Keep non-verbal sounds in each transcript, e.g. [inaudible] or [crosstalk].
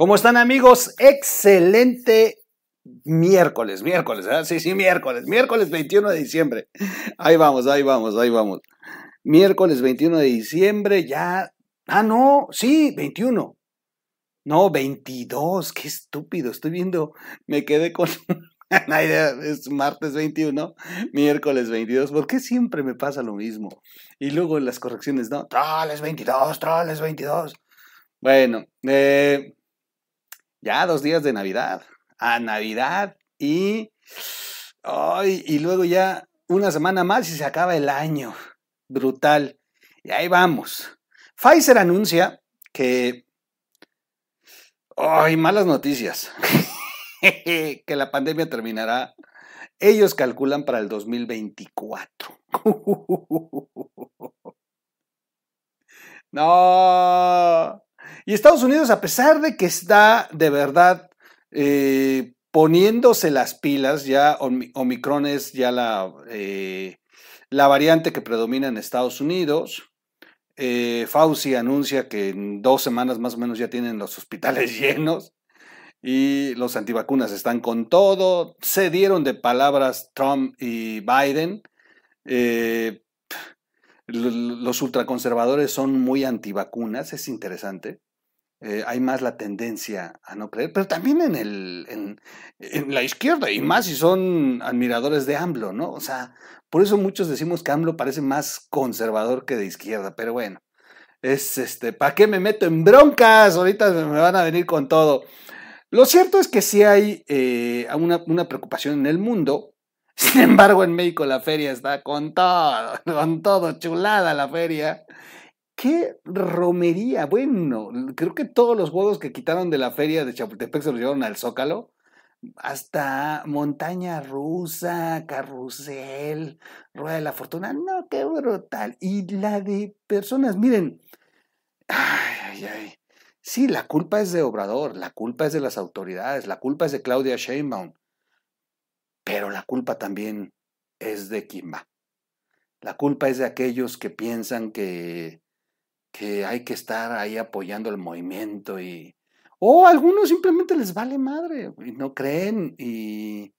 ¿Cómo están amigos? Excelente miércoles, miércoles, ¿eh? sí, sí, miércoles, miércoles 21 de diciembre. Ahí vamos, ahí vamos, ahí vamos. Miércoles 21 de diciembre, ya. Ah, no, sí, 21. No, 22, qué estúpido, estoy viendo, me quedé con [laughs] es martes 21, miércoles 22, ¿por qué siempre me pasa lo mismo? Y luego las correcciones, no, troles 22, troles 22. Bueno, eh, ya dos días de Navidad, a Navidad y, ay, y luego ya una semana más y se acaba el año, brutal. Y ahí vamos. Pfizer anuncia que Ay, malas noticias. [laughs] que la pandemia terminará. Ellos calculan para el 2024. [laughs] no. Y Estados Unidos, a pesar de que está de verdad eh, poniéndose las pilas, ya Omicron es ya la, eh, la variante que predomina en Estados Unidos. Eh, Fauci anuncia que en dos semanas más o menos ya tienen los hospitales [laughs] llenos y los antivacunas están con todo. Se dieron de palabras Trump y Biden. Los ultraconservadores son muy antivacunas, es interesante. Eh, hay más la tendencia a no creer, pero también en, el, en, la izquierda, y más si son admiradores de AMLO, ¿no? O sea, por eso muchos decimos que AMLO parece más conservador que de izquierda, pero bueno, es este, ¿para qué me meto en broncas? Ahorita me van a venir con todo. Lo cierto es que sí hay eh, una, una, preocupación en el mundo. Sin embargo, en México la feria está con todo, con todo, chulada la feria. ¡Qué romería! Bueno, creo que todos los juegos que quitaron de la feria de Chapultepec se los llevaron al Zócalo hasta montaña rusa, carrusel, rueda de la fortuna. No, qué brutal. Y la de personas, miren, ay, ay, ay. Sí, la culpa es de Obrador, la culpa es de las autoridades, la culpa es de Claudia Sheinbaum, pero la culpa también es de Kimba. La culpa es de aquellos que piensan que, que hay que estar ahí apoyando el movimiento y, o algunos simplemente les vale madre y no creen y,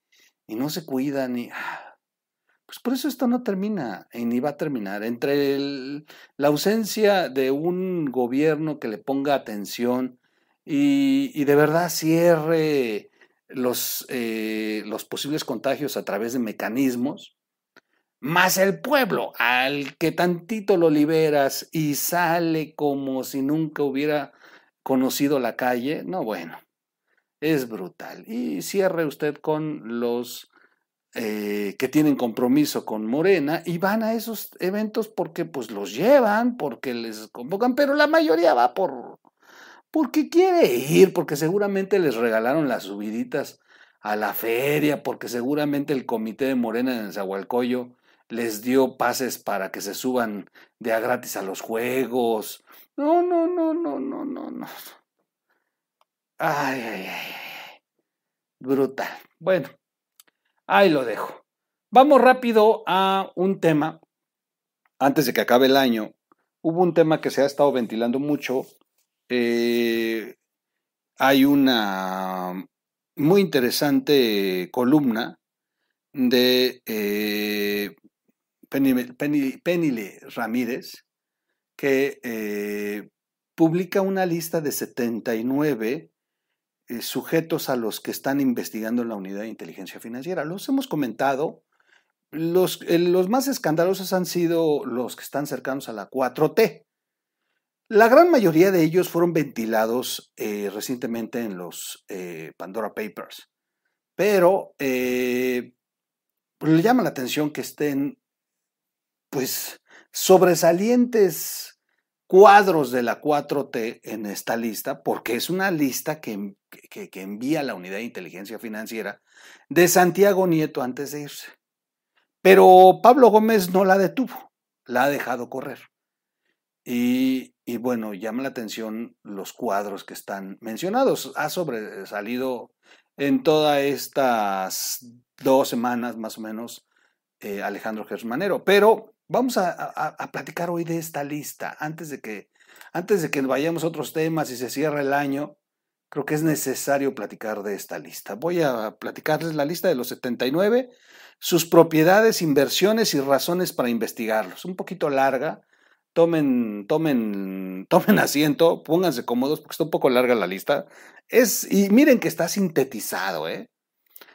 no se cuidan. Y, ah, pues por eso esto no termina y ni va a terminar. Entre la ausencia de un gobierno que le ponga atención y, de verdad cierre los, eh, los posibles contagios a través de mecanismos, más el pueblo al que tantito lo liberas y sale como si nunca hubiera conocido la calle, no, bueno, es brutal. Y cierre usted con los eh, que tienen compromiso con Morena y van a esos eventos porque pues los llevan, porque les convocan, pero la mayoría va por porque quiere ir, porque seguramente les regalaron las subiditas a la feria, porque seguramente el comité de Morena en Zahualcoyo les dio pases para que se suban de a gratis a los juegos, no, no, no, no, no, no, no. Ay, ay, ay. Brutal. Bueno, ahí lo dejo. Vamos rápido a un tema. Antes de que acabe el año, hubo un tema que se ha estado ventilando mucho. Eh, hay una muy interesante columna de eh, Penile Ramírez, que eh, publica una lista de 79 eh, sujetos a los que están investigando en la unidad de inteligencia financiera. Los hemos comentado. Los, los más escandalosos han sido los que están cercanos a la 4T. La gran mayoría de ellos fueron ventilados recientemente en los Pandora Papers, pero le llama la atención que estén, pues, sobresalientes cuadros de la 4T en esta lista, porque es una lista que, envía la Unidad de Inteligencia Financiera de Santiago Nieto antes de irse. Pero Pablo Gómez no la detuvo, la ha dejado correr. Y, bueno, llama la atención los cuadros que están mencionados. Ha sobresalido en todas estas dos semanas más o menos eh, Alejandro Gersmanero. Pero Vamos a, platicar hoy de esta lista antes de que antes de que vayamos a otros temas y se cierre el año, creo que es necesario platicar de esta lista. Voy a platicarles la lista de los 79, sus propiedades, inversiones y razones para investigarlos. Un poquito larga. Tomen, tomen, tomen asiento, pónganse cómodos porque está un poco larga la lista. Es, y miren que está sintetizado, ¿eh?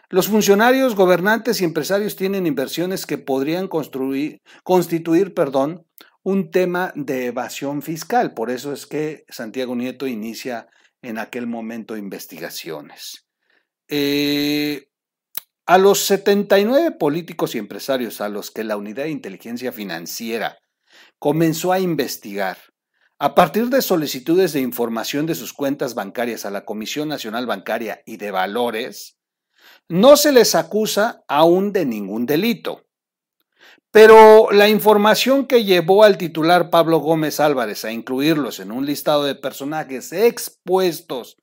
Los funcionarios, gobernantes y empresarios tienen inversiones que podrían constituir perdón, un tema de evasión fiscal. Por eso es que Santiago Nieto inicia en aquel momento investigaciones. Eh, a los 79 políticos y empresarios a los que la Unidad de Inteligencia Financiera comenzó a investigar, a partir de solicitudes de información de sus cuentas bancarias a la Comisión Nacional Bancaria y de Valores, no se les acusa aún de ningún delito. Pero la información que llevó al titular Pablo Gómez Álvarez a incluirlos en un listado de personajes expuestos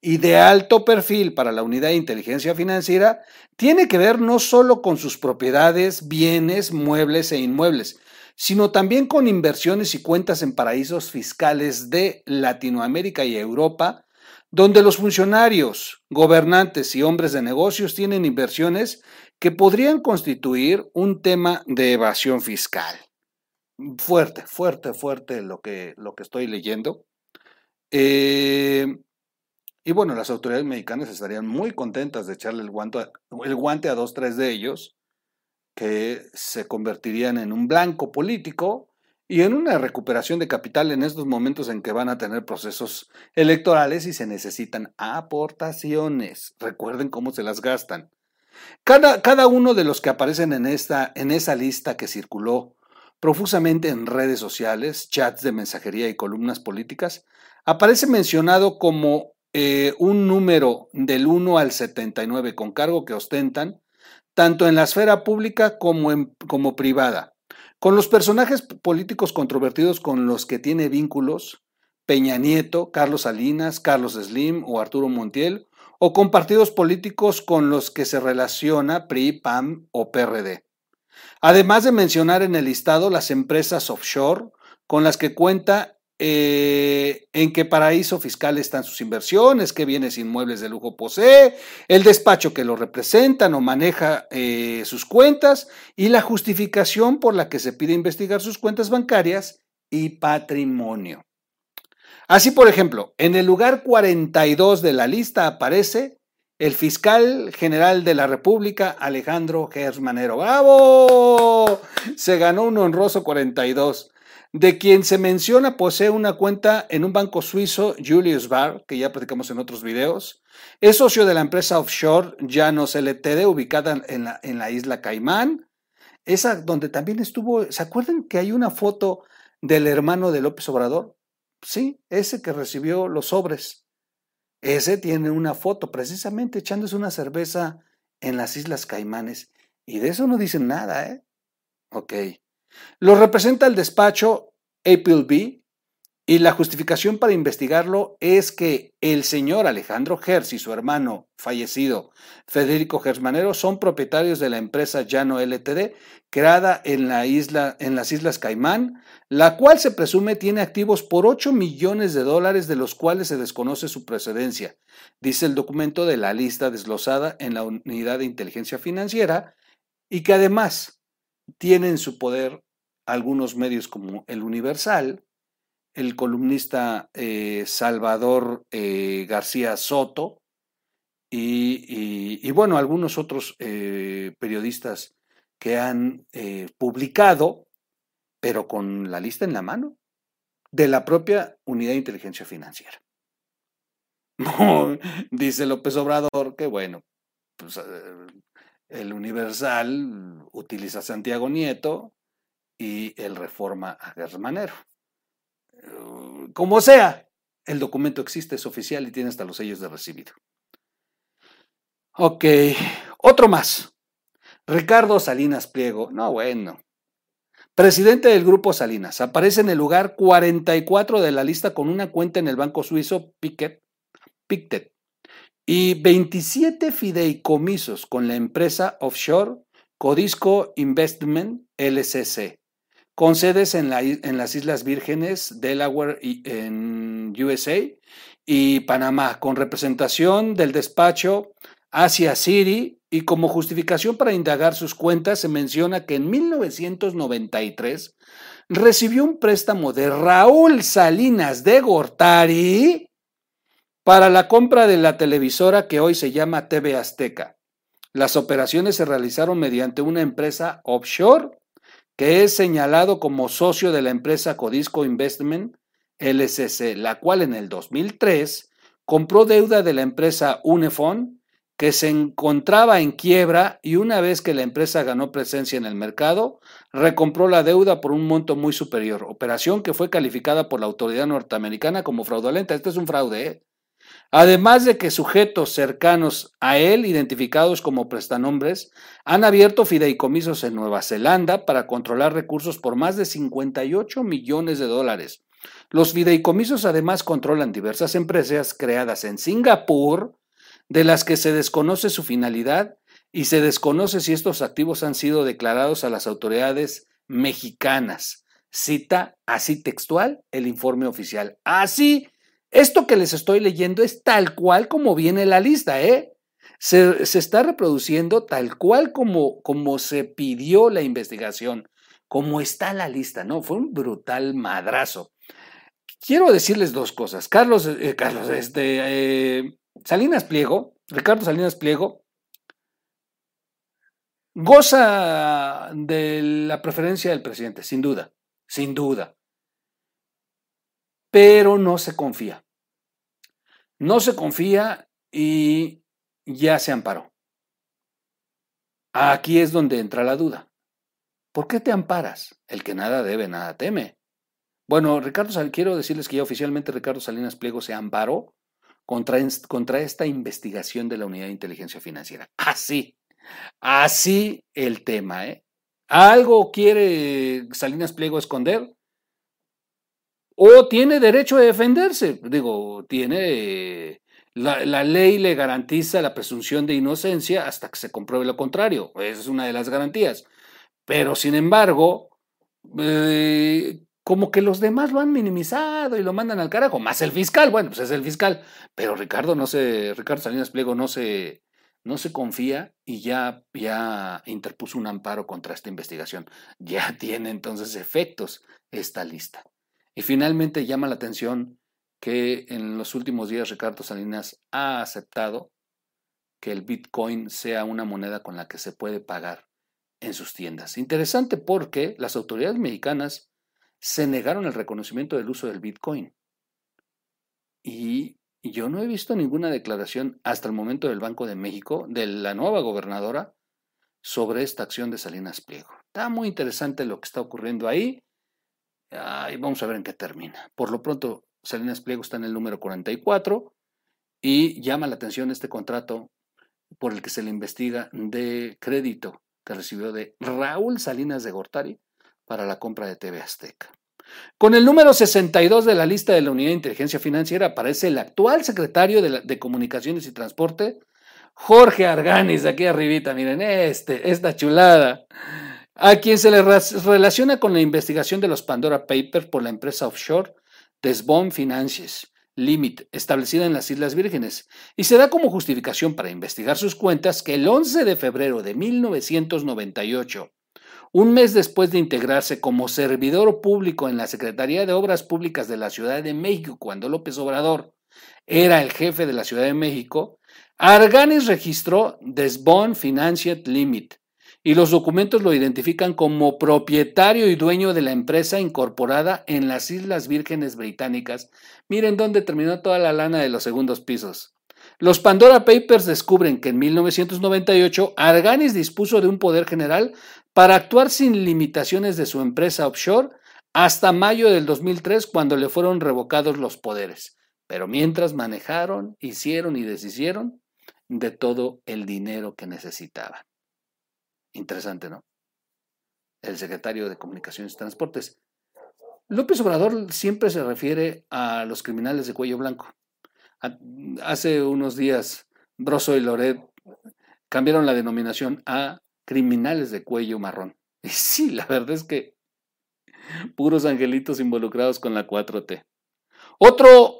y de alto perfil para la unidad de inteligencia financiera tiene que ver no solo con sus propiedades, bienes, muebles e inmuebles, sino también con inversiones y cuentas en paraísos fiscales de Latinoamérica y Europa, donde los funcionarios, gobernantes y hombres de negocios tienen inversiones que podrían constituir un tema de evasión fiscal. Fuerte, fuerte, fuerte lo que, lo que estoy leyendo. Eh, y bueno, las autoridades mexicanas estarían muy contentas de echarle el guante, el guante a dos, tres de ellos, que se convertirían en un blanco político y en una recuperación de capital en estos momentos en que van a tener procesos electorales y se necesitan aportaciones. Recuerden cómo se las gastan. Cada, cada uno de los que aparecen en, esta, en esa lista que circuló profusamente en redes sociales, chats de mensajería y columnas políticas, aparece mencionado como eh, un número del 1 al 79 con cargo que ostentan, tanto en la esfera pública como, en, como privada con los personajes políticos controvertidos con los que tiene vínculos, Peña Nieto, Carlos Salinas, Carlos Slim o Arturo Montiel, o con partidos políticos con los que se relaciona PRI, PAM o PRD. Además de mencionar en el listado las empresas offshore con las que cuenta eh, en qué paraíso fiscal están sus inversiones, qué bienes inmuebles de lujo posee, el despacho que lo representan o maneja eh, sus cuentas y la justificación por la que se pide investigar sus cuentas bancarias y patrimonio. Así, por ejemplo, en el lugar 42 de la lista aparece el fiscal general de la República, Alejandro Gersmanero. ¡Bravo! Se ganó un honroso 42 de quien se menciona posee una cuenta en un banco suizo, Julius Bar, que ya platicamos en otros videos. Es socio de la empresa offshore Llanos LTD, ubicada en la, en la isla Caimán. Esa donde también estuvo, ¿se acuerdan que hay una foto del hermano de López Obrador? Sí, ese que recibió los sobres. Ese tiene una foto precisamente echándose una cerveza en las Islas Caimanes. Y de eso no dicen nada, ¿eh? Ok. Lo representa el despacho B y la justificación para investigarlo es que el señor Alejandro Gers y su hermano fallecido Federico Gersmanero son propietarios de la empresa Llano LTD, creada en, la isla, en las Islas Caimán, la cual se presume tiene activos por 8 millones de dólares de los cuales se desconoce su precedencia, dice el documento de la lista desglosada en la unidad de inteligencia financiera, y que además tiene en su poder algunos medios como El Universal, el columnista eh, Salvador eh, García Soto y, bueno, algunos otros eh, periodistas que han publicado, pero con la lista en la mano, de la propia Unidad de Inteligencia Financiera. [laughs] Dice López Obrador que bueno, pues, el Universal utiliza a Santiago Nieto, y el reforma a Gersmanero. Eh, como sea, el documento existe, es oficial y tiene hasta los sellos de recibido. Ok, otro más. Ricardo Salinas Pliego. No, bueno. Presidente del Grupo Salinas. Aparece en el lugar 44 de la lista con una cuenta en el banco suizo Piquet, Pictet y 27 fideicomisos con la empresa offshore Codisco Investment LCC con sedes en, las Islas Vírgenes, Delaware y en USA y Panamá, con representación del despacho Asia City y como justificación para indagar sus cuentas se menciona que en 1993 recibió un préstamo de Raúl Salinas de Gortari para la compra de la televisora que hoy se llama TV Azteca. Las operaciones se realizaron mediante una empresa offshore que es señalado como socio de la empresa Codisco Investment LCC, la cual en el 2003 compró deuda de la empresa Unifon, que se encontraba en quiebra y una vez que la empresa ganó presencia en el mercado, recompró la deuda por un monto muy superior, operación que fue calificada por la autoridad norteamericana como fraudulenta. Este es un fraude. ¿eh? Además de que sujetos cercanos a él, identificados como prestanombres, han abierto fideicomisos en Nueva Zelanda para controlar recursos por más de 58 millones de dólares. Los fideicomisos además controlan diversas empresas creadas en Singapur, de las que se desconoce su finalidad y se desconoce si estos activos han sido declarados a las autoridades mexicanas. Cita así textual el informe oficial. Así esto que les estoy leyendo es tal cual como viene la lista, ¿eh? Se, está reproduciendo tal cual como, como se pidió la investigación, como está la lista, ¿no? Fue un brutal madrazo. Quiero decirles dos cosas. Carlos, eh, Carlos, este, eh, Salinas Pliego, Ricardo Salinas Pliego, goza de la preferencia del presidente, sin duda, sin duda pero no se confía. No se confía y ya se amparó. Aquí es donde entra la duda. ¿Por qué te amparas? El que nada debe, nada teme. Bueno, Ricardo, quiero decirles que ya oficialmente Ricardo Salinas Pliego se amparó contra, contra esta investigación de la Unidad de Inteligencia Financiera. Así, así el tema, ¿eh? ¿Algo quiere Salinas Pliego esconder? O tiene derecho a defenderse. Digo, tiene, la, ley le garantiza la presunción de inocencia hasta que se compruebe lo contrario. Esa es una de las garantías. Pero, sin embargo, eh, como que los demás lo han minimizado y lo mandan al carajo, más el fiscal, bueno, pues es el fiscal, pero Ricardo no se, Ricardo Salinas Pliego no se, no se confía y ya, ya interpuso un amparo contra esta investigación. Ya [laughs] tiene entonces efectos esta lista. Y finalmente llama la atención que en los últimos días Ricardo Salinas ha aceptado que el Bitcoin sea una moneda con la que se puede pagar en sus tiendas. Interesante porque las autoridades mexicanas se negaron el reconocimiento del uso del Bitcoin. Y yo no he visto ninguna declaración hasta el momento del Banco de México, de la nueva gobernadora, sobre esta acción de Salinas Pliego. Está muy interesante lo que está ocurriendo ahí y vamos a ver en qué termina. Por lo pronto, Salinas Pliego está en el número 44 y llama la atención este contrato por el que se le investiga de crédito que recibió de Raúl Salinas de Gortari para la compra de TV Azteca. Con el número 62 de la lista de la Unidad de Inteligencia Financiera aparece el actual secretario de, de Comunicaciones y Transporte, Jorge Arganis, aquí arribita, miren, este, esta chulada a quien se le relaciona con la investigación de los Pandora Papers por la empresa offshore Desbond Finances Limit, establecida en las Islas Vírgenes, y se da como justificación para investigar sus cuentas que el 11 de febrero de 1998, un mes después de integrarse como servidor público en la Secretaría de Obras Públicas de la Ciudad de México, cuando López Obrador era el jefe de la Ciudad de México, Arganis registró Desbond Financial Limit, y los documentos lo identifican como propietario y dueño de la empresa incorporada en las Islas Vírgenes Británicas. Miren dónde terminó toda la lana de los segundos pisos. Los Pandora Papers descubren que en 1998 Arganis dispuso de un poder general para actuar sin limitaciones de su empresa offshore hasta mayo del 2003 cuando le fueron revocados los poderes. Pero mientras manejaron, hicieron y deshicieron de todo el dinero que necesitaban. Interesante, ¿no? El secretario de Comunicaciones y Transportes. López Obrador siempre se refiere a los criminales de cuello blanco. Hace unos días, Broso y Loret cambiaron la denominación a criminales de cuello marrón. [laughs] Y sí, la verdad es que Puros angelitos involucrados con la 4T. Otro,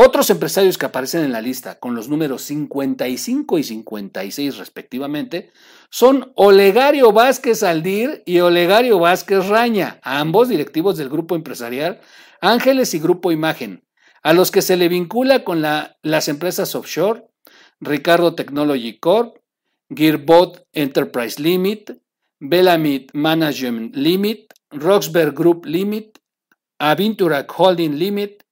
otros empresarios que aparecen en la lista con los números 55 y 56 respectivamente son Olegario Vázquez Aldir y Olegario Vázquez Raña, ambos directivos del grupo empresarial Ángeles y Grupo Imagen, a los que se le vincula con las empresas offshore, Ricardo Technology Corp, Gearbot Enterprise Limit, Bellamid Management Limit, Roxberg Group Limit, Aventura Holding Limit,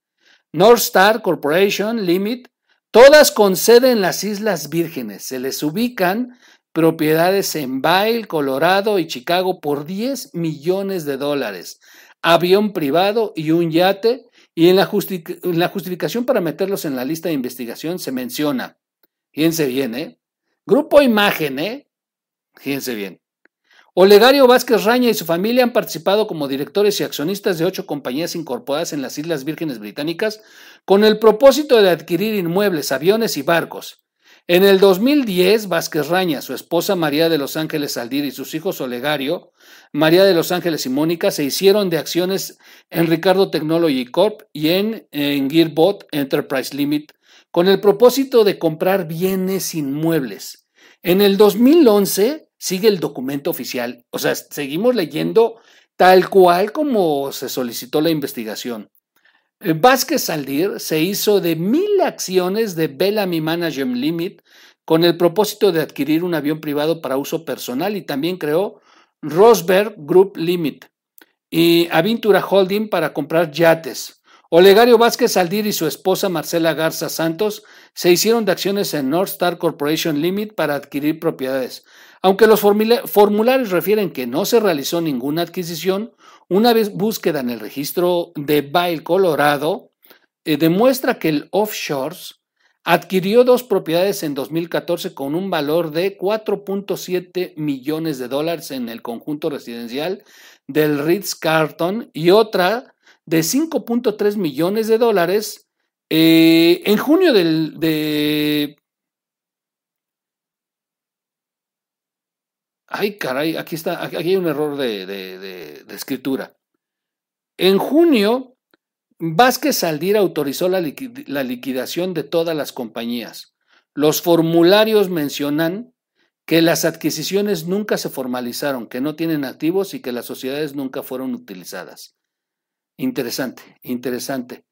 North Star Corporation Limit, todas con sede en las Islas Vírgenes. Se les ubican propiedades en Vail, Colorado y Chicago por 10 millones de dólares, avión privado y un yate, y en la, en la justificación para meterlos en la lista de investigación se menciona, fíjense bien, ¿eh? Grupo Imagen, ¿eh? Fíjense bien. Olegario Vázquez Raña y su familia han participado como directores y accionistas de ocho compañías incorporadas en las Islas Vírgenes Británicas con el propósito de adquirir inmuebles, aviones y barcos. En el 2010, Vázquez Raña, su esposa María de los Ángeles Aldir y sus hijos Olegario, María de los Ángeles y Mónica se hicieron de acciones en Ricardo Technology Corp y en, Gearbot Enterprise Limit con el propósito de comprar bienes inmuebles. En el 2011, sigue el documento oficial. O sea, seguimos leyendo tal cual como se solicitó la investigación. Eh, Vázquez Saldir se hizo de mil acciones de Bellamy Management Limit con el propósito de adquirir un avión privado para uso personal y también creó Rosberg Group Limit y Aventura Holding para comprar yates. Olegario Vázquez Saldir y su esposa Marcela Garza Santos se hicieron de acciones en North Star Corporation Limit para adquirir propiedades. Aunque los formularios refieren que no se realizó ninguna adquisición, una vez búsqueda en el registro de Bail, Colorado, eh, demuestra que el Offshores adquirió dos propiedades en 2014 con un valor de 4.7 millones de dólares en el conjunto residencial del Ritz-Carlton y otra de 5.3 millones de dólares eh, en junio del, de Ay, caray, aquí está, aquí hay un error de, escritura. En junio, Vázquez Saldir autorizó la, la liquidación de todas las compañías. Los formularios mencionan que las adquisiciones nunca se formalizaron, que no tienen activos y que las sociedades nunca fueron utilizadas. Interesante, interesante.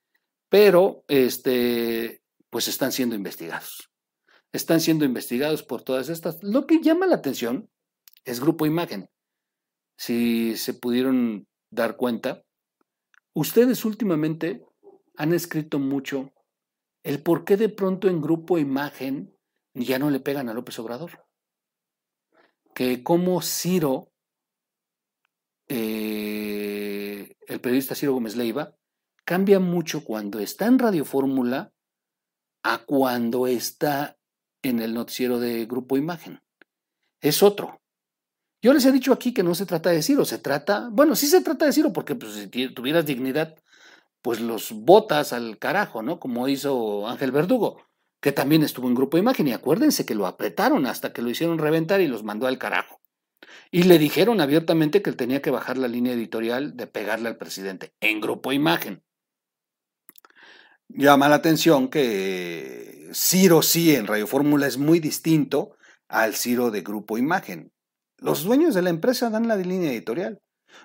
Pero, este, pues están siendo investigados. Están siendo investigados por todas estas. Lo que llama la atención es Grupo Imagen. Si se pudieron dar cuenta, ustedes últimamente han escrito mucho el por qué de pronto en Grupo Imagen ya no le pegan a López Obrador. Que como Ciro, eh, el periodista Ciro Gómez Leiva, cambia mucho cuando está en Radio Fórmula a cuando está en el noticiero de Grupo Imagen. Es otro. Yo les he dicho aquí que no se trata de Ciro, se trata, bueno, sí se trata de Ciro, porque pues, si tuvieras dignidad, pues los botas al carajo, ¿no? Como hizo Ángel Verdugo, que también estuvo en Grupo Imagen, y acuérdense que lo apretaron hasta que lo hicieron reventar y los mandó al carajo. Y le dijeron abiertamente que él tenía que bajar la línea editorial de pegarle al presidente en Grupo Imagen. Llama la atención que Ciro sí en Radio Fórmula es muy distinto al Ciro de Grupo Imagen. Los dueños de la empresa dan la línea editorial.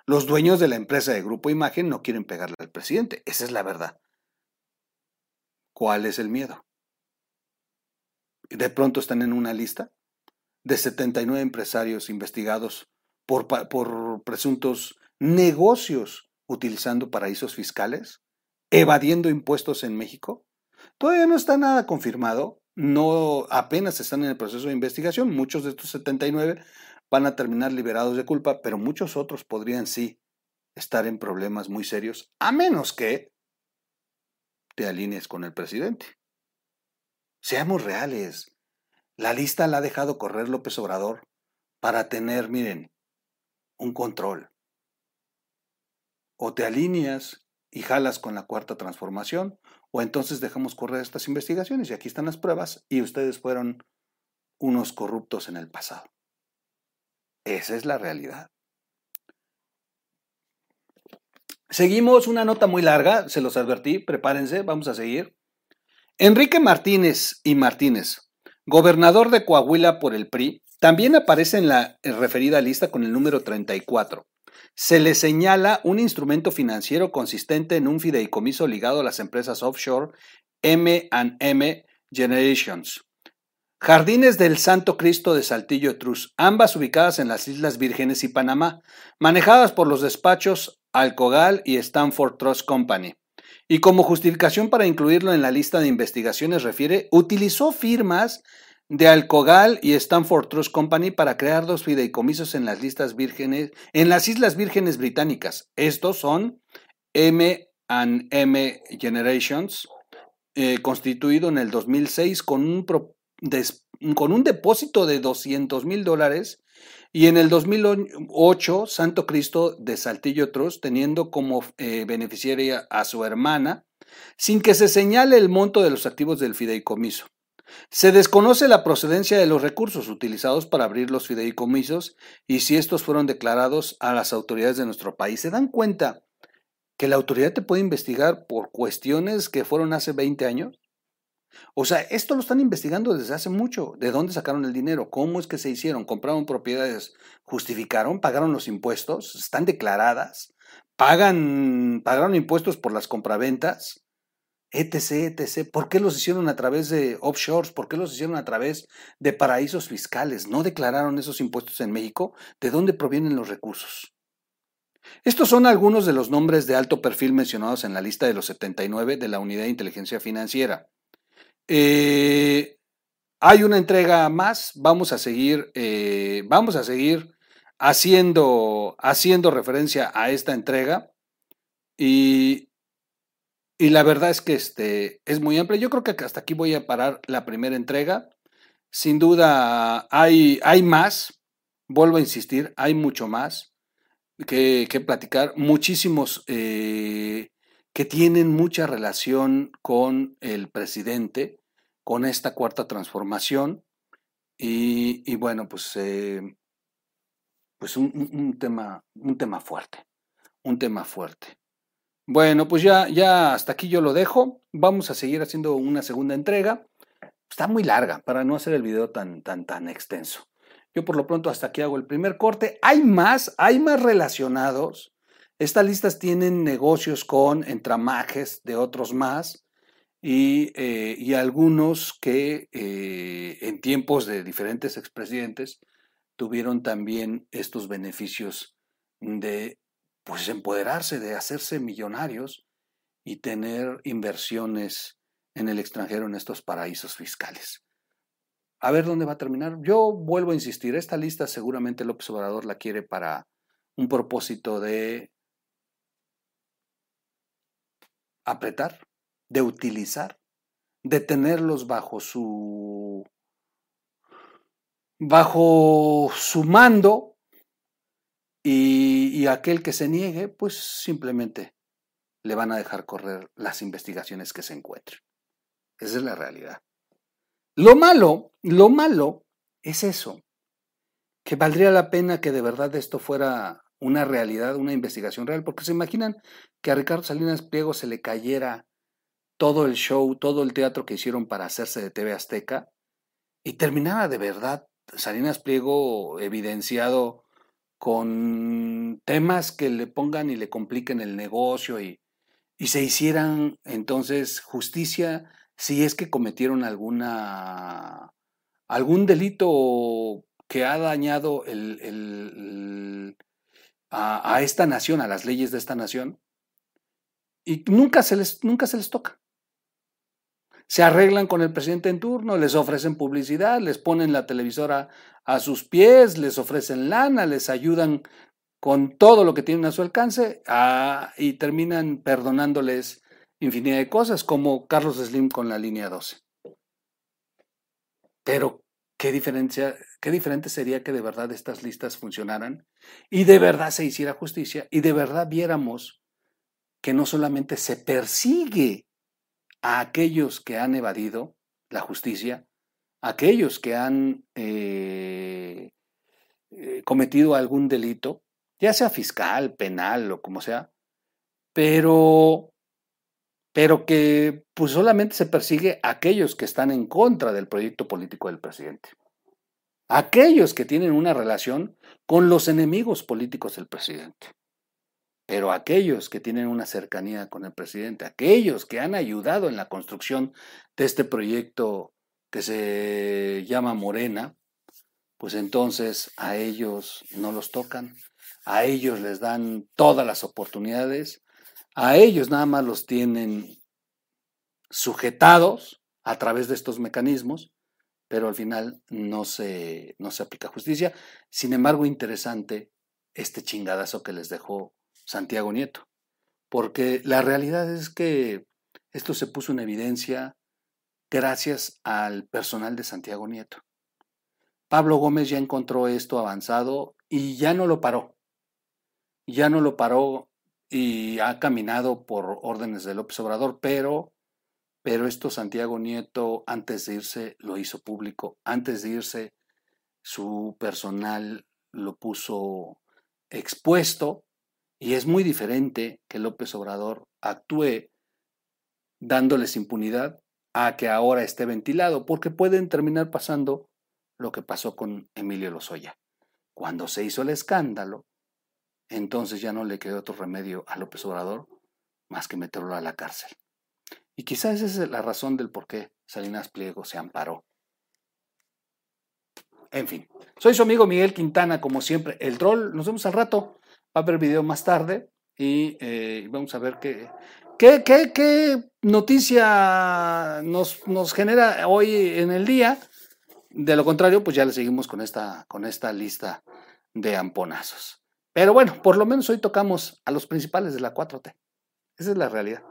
Los dueños de la empresa de Grupo Imagen no quieren pegarle al presidente. Esa es la verdad. ¿Cuál es el miedo? De pronto están en una lista de 79 empresarios investigados por, por presuntos negocios utilizando paraísos fiscales, evadiendo impuestos en México. Todavía no está nada confirmado, no apenas están en el proceso de investigación, muchos de estos 79 van a terminar liberados de culpa, pero muchos otros podrían sí estar en problemas muy serios, a menos que te alinees con el presidente. Seamos reales. La lista la ha dejado correr López Obrador para tener, miren, un control. O te alineas y jalas con la cuarta transformación, o entonces dejamos correr estas investigaciones y aquí están las pruebas y ustedes fueron unos corruptos en el pasado. Esa es la realidad. Seguimos una nota muy larga, se los advertí, prepárense, vamos a seguir. Enrique Martínez y Martínez, gobernador de Coahuila por el PRI, también aparece en la referida lista con el número 34. Se le señala un instrumento financiero consistente en un fideicomiso ligado a las empresas offshore M&M Generations. Jardines del Santo Cristo de Saltillo Trus, ambas ubicadas en las Islas Vírgenes y Panamá, manejadas por los despachos Alcogal y Stanford Trust Company. Y como justificación para incluirlo en la lista de investigaciones refiere, utilizó firmas de Alcogal y Stanford Trust Company para crear dos fideicomisos en las listas vírgenes, en las Islas Vírgenes Británicas. Estos son M&M Generations, eh, constituido en el 2006 con un, con un depósito de 200 mil dólares y en el 2008 Santo Cristo de Saltillo Trust, teniendo como eh, beneficiaria a su hermana, sin que se señale el monto de los activos del fideicomiso. Se desconoce la procedencia de los recursos utilizados para abrir los fideicomisos y si estos fueron declarados a las autoridades de nuestro país. ¿Se dan cuenta que la autoridad te puede investigar por cuestiones que fueron hace 20 años? O sea, esto lo están investigando desde hace mucho. ¿De dónde sacaron el dinero? ¿Cómo es que se hicieron? ¿Compraron propiedades? ¿Justificaron? ¿Pagaron los impuestos? ¿Están declaradas? ¿Pagan, ¿Pagaron impuestos por las compraventas? etc, etc. ¿Por qué los hicieron a través de offshores? ¿Por qué los hicieron a través de paraísos fiscales? ¿No declararon esos impuestos en México? ¿De dónde provienen los recursos? Estos son algunos de los nombres de alto perfil mencionados en la lista de los 79 de la Unidad de Inteligencia Financiera. Eh, hay una entrega más, vamos a seguir, eh, vamos a seguir haciendo, haciendo referencia a esta entrega y, la verdad es que este, es muy amplia. Yo creo que hasta aquí voy a parar la primera entrega. Sin duda hay, hay más, vuelvo a insistir, hay mucho más que, platicar, muchísimos eh, que tienen mucha relación con el presidente, con esta cuarta transformación. Y, bueno, pues, eh, pues un, tema, un tema fuerte, un tema fuerte. Bueno, pues ya, ya hasta aquí yo lo dejo. Vamos a seguir haciendo una segunda entrega. Está muy larga para no hacer el video tan, tan, tan extenso. Yo por lo pronto hasta aquí hago el primer corte. Hay más, hay más relacionados. Estas listas tienen negocios con entramajes de otros más y, eh, algunos que eh, en tiempos de diferentes expresidentes tuvieron también estos beneficios de pues empoderarse de hacerse millonarios y tener inversiones en el extranjero en estos paraísos fiscales. A ver dónde va a terminar. Yo vuelvo a insistir, esta lista seguramente López Obrador la quiere para un propósito de apretar, de utilizar, de tenerlos bajo su bajo su mando y, aquel que se niegue, pues simplemente le van a dejar correr las investigaciones que se encuentren. Esa es la realidad. Lo malo, lo malo es eso, que valdría la pena que de verdad esto fuera una realidad, una investigación real, porque se imaginan que a Ricardo Salinas Pliego se le cayera todo el show, todo el teatro que hicieron para hacerse de TV Azteca y terminara de verdad Salinas Pliego evidenciado con temas que le pongan y le compliquen el negocio y, se hicieran entonces justicia si es que cometieron alguna algún delito que ha dañado a, a, esta nación, a las leyes de esta nación, y nunca se les, nunca se les toca se arreglan con el presidente en turno, les ofrecen publicidad, les ponen la televisora a sus pies, les ofrecen lana, les ayudan con todo lo que tienen a su alcance ah, y terminan perdonándoles infinidad de cosas, como Carlos Slim con la línea 12. Pero, ¿qué, diferencia, ¿qué diferente sería que de verdad estas listas funcionaran y de verdad se hiciera justicia y de verdad viéramos que no solamente se persigue a aquellos que han evadido la justicia, a aquellos que han eh, eh, cometido algún delito, ya sea fiscal, penal o como sea, pero, pero que pues solamente se persigue a aquellos que están en contra del proyecto político del presidente. Aquellos que tienen una relación con los enemigos políticos del presidente. Pero aquellos que tienen una cercanía con el presidente, aquellos que han ayudado en la construcción de este proyecto que se llama Morena, pues entonces a ellos no los tocan, a ellos les dan todas las oportunidades, a ellos nada más los tienen sujetados a través de estos mecanismos, pero al final no se, no se aplica justicia. Sin embargo, interesante este chingadazo que les dejó Santiago Nieto, porque la realidad es que esto se puso en evidencia gracias al personal de Santiago Nieto. Pablo Gómez ya encontró esto avanzado y ya no lo paró. Ya no lo paró y ha caminado por órdenes de López Obrador, pero, pero esto Santiago Nieto antes de irse lo hizo público, antes de irse su personal lo puso expuesto y es muy diferente que López Obrador actúe dándoles impunidad a que ahora esté ventilado, porque pueden terminar pasando lo que pasó con Emilio Lozoya. Cuando se hizo el escándalo, entonces ya no le quedó otro remedio a López Obrador más que meterlo a la cárcel. Y quizás esa es la razón del por qué Salinas Pliego se amparó. En fin, soy su amigo Miguel Quintana, como siempre, el troll. Nos vemos al rato. Va a haber video más tarde y eh, vamos a ver qué, qué, qué, noticia nos, nos genera hoy en el día. De lo contrario, pues ya le seguimos con esta, con esta lista de amponazos. Pero bueno, por lo menos hoy tocamos a los principales de la 4T. Esa es la realidad.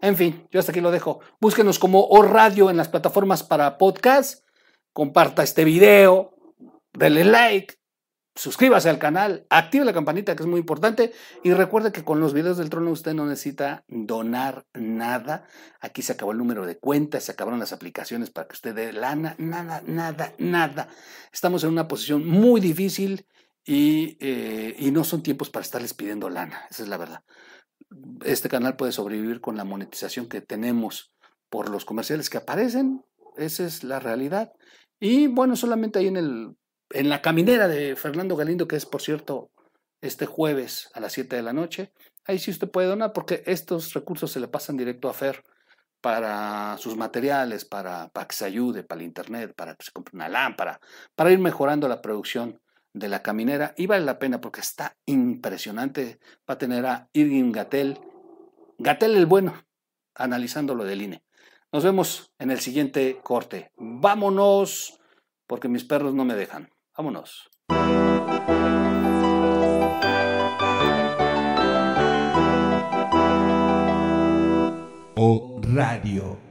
En fin, yo hasta aquí lo dejo. Búsquenos como O Radio en las plataformas para podcast. Comparta este video, denle like, suscríbase al canal, active la campanita que es muy importante y recuerde que con los videos del trono usted no necesita donar nada. Aquí se acabó el número de cuentas, se acabaron las aplicaciones para que usted dé lana, nada, nada, nada. Estamos en una posición muy difícil eh, y, no son tiempos para estarles pidiendo lana, esa es la verdad. Este canal puede sobrevivir con la monetización que tenemos por los comerciales que aparecen, esa es la realidad. Y bueno, solamente ahí en, el, en la caminera de Fernando Galindo, que es por cierto este jueves a las 7 de la noche, ahí sí usted puede donar porque estos recursos se le pasan directo a Fer para sus materiales, para, para que se ayude, para el internet, para que se compre una lámpara, para ir mejorando la producción de la caminera y vale la pena porque está impresionante. Va a tener a Irving Gatel, Gatel el bueno, analizando lo del INE. Nos vemos en el siguiente corte. Vámonos, porque mis perros no me dejan. Vámonos. O Radio.